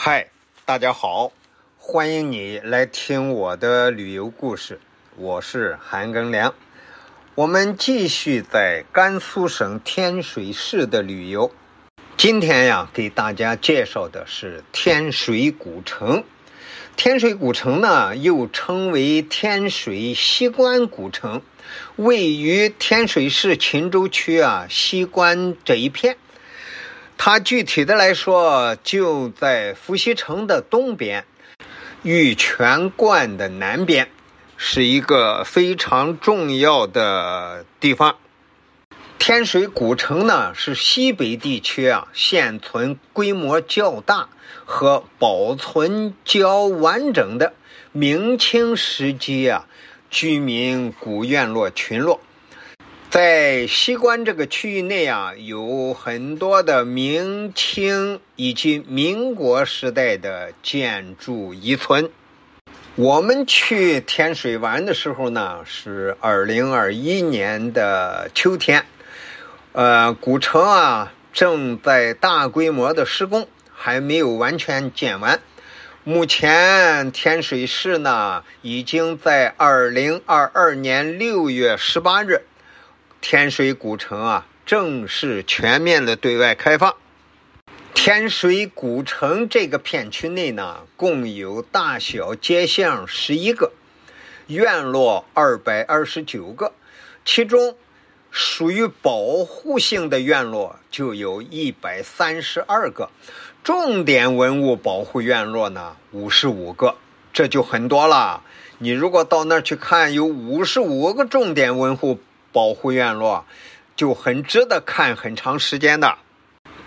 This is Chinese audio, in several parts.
嗨，大家好，欢迎你来听我的旅游故事。我是韩庚良，我们继续在甘肃省天水市的旅游。今天呀，给大家介绍的是天水古城。天水古城呢，又称为天水西关古城，位于天水市秦州区啊西关这一片。它具体的来说，就在伏羲城的东边，玉泉观的南边，是一个非常重要的地方。天水古城呢，是西北地区啊现存规模较大和保存较完整的明清时期啊居民古院落群落。在西关这个区域内啊，有很多的明清以及民国时代的建筑遗存。我们去天水玩的时候呢，是二零二一年的秋天，呃，古城啊正在大规模的施工，还没有完全建完。目前天水市呢，已经在二零二二年六月十八日。天水古城啊，正式全面的对外开放。天水古城这个片区内呢，共有大小街巷十一个，院落二百二十九个，其中属于保护性的院落就有一百三十二个，重点文物保护院落呢五十五个，这就很多了。你如果到那儿去看，有五十五个重点文物。保护院落就很值得看很长时间的，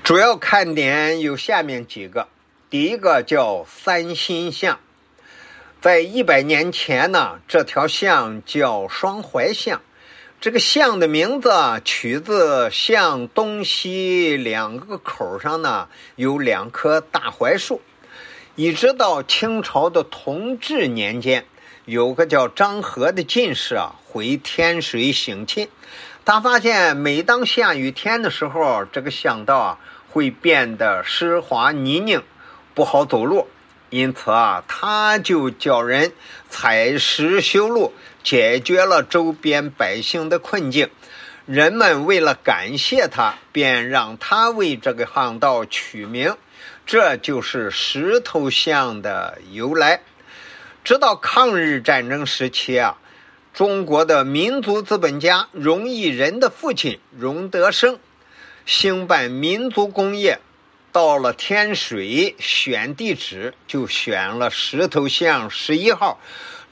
主要看点有下面几个。第一个叫三心巷，在一百年前呢，这条巷叫双槐巷，这个巷的名字取自巷东西两个口上呢有两棵大槐树，一直到清朝的同治年间。有个叫张和的进士啊，回天水省亲，他发现每当下雨天的时候，这个巷道啊会变得湿滑泥泞，不好走路，因此啊，他就叫人采石修路，解决了周边百姓的困境。人们为了感谢他，便让他为这个巷道取名，这就是石头巷的由来。直到抗日战争时期啊，中国的民族资本家荣毅仁的父亲荣德生兴办民族工业，到了天水选地址就选了石头巷十一号，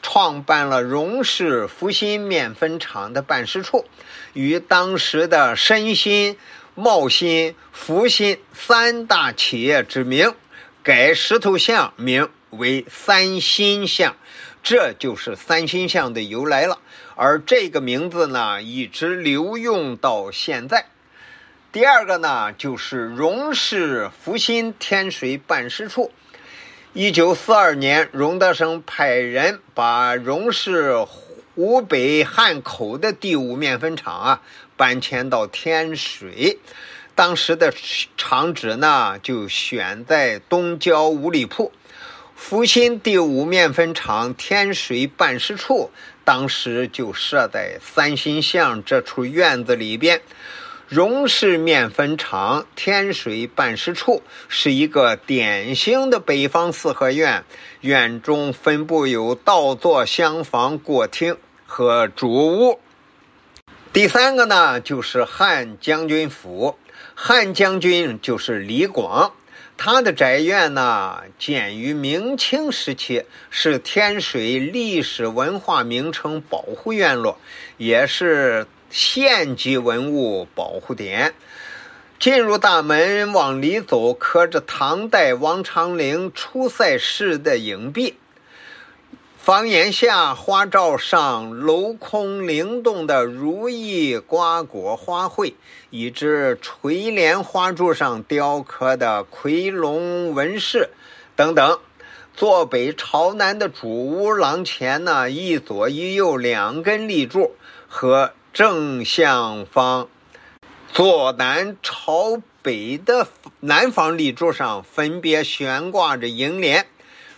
创办了荣氏福新面粉厂的办事处，与当时的申新、茂新、福新三大企业之名，改石头巷名。为三星巷，这就是三星巷的由来了。而这个名字呢，一直留用到现在。第二个呢，就是荣氏福新天水办事处。一九四二年，荣德生派人把荣氏湖北汉口的第五面粉厂啊搬迁到天水，当时的厂址呢就选在东郊五里铺。福新第五面粉厂天水办事处当时就设在三星巷这处院子里边。荣氏面粉厂天水办事处是一个典型的北方四合院，院中分布有倒座厢房、过厅和主屋。第三个呢，就是汉将军府，汉将军就是李广。他的宅院呢，建于明清时期，是天水历史文化名城保护院落，也是县级文物保护点。进入大门往里走，刻着唐代王昌龄出塞时的影壁。房檐下花罩上镂空灵动的如意瓜果花卉，以及垂帘花柱上雕刻的夔龙纹饰，等等。坐北朝南的主屋廊前呢，一左一右两根立柱和正向方。坐南朝北的南方立柱上分别悬挂着楹联，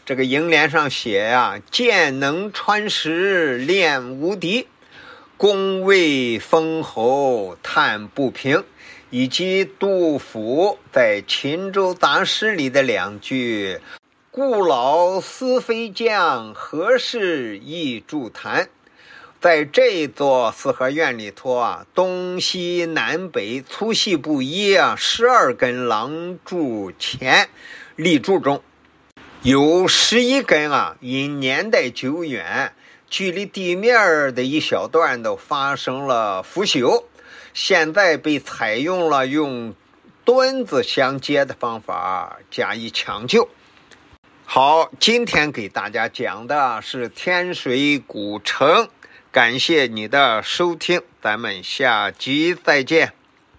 这个楹联上写呀：“剑能穿石炼无敌，功位封侯叹不平。”以及杜甫在《秦州杂诗》里的两句：“故老思非将，何事忆筑坛。”在这座四合院里头啊，东西南北粗细不一啊，十二根廊柱前立柱中，有十一根啊，因年代久远，距离地面的一小段都发生了腐朽。现在被采用了用墩子相接的方法加以抢救。好，今天给大家讲的是天水古城，感谢你的收听，咱们下集再见。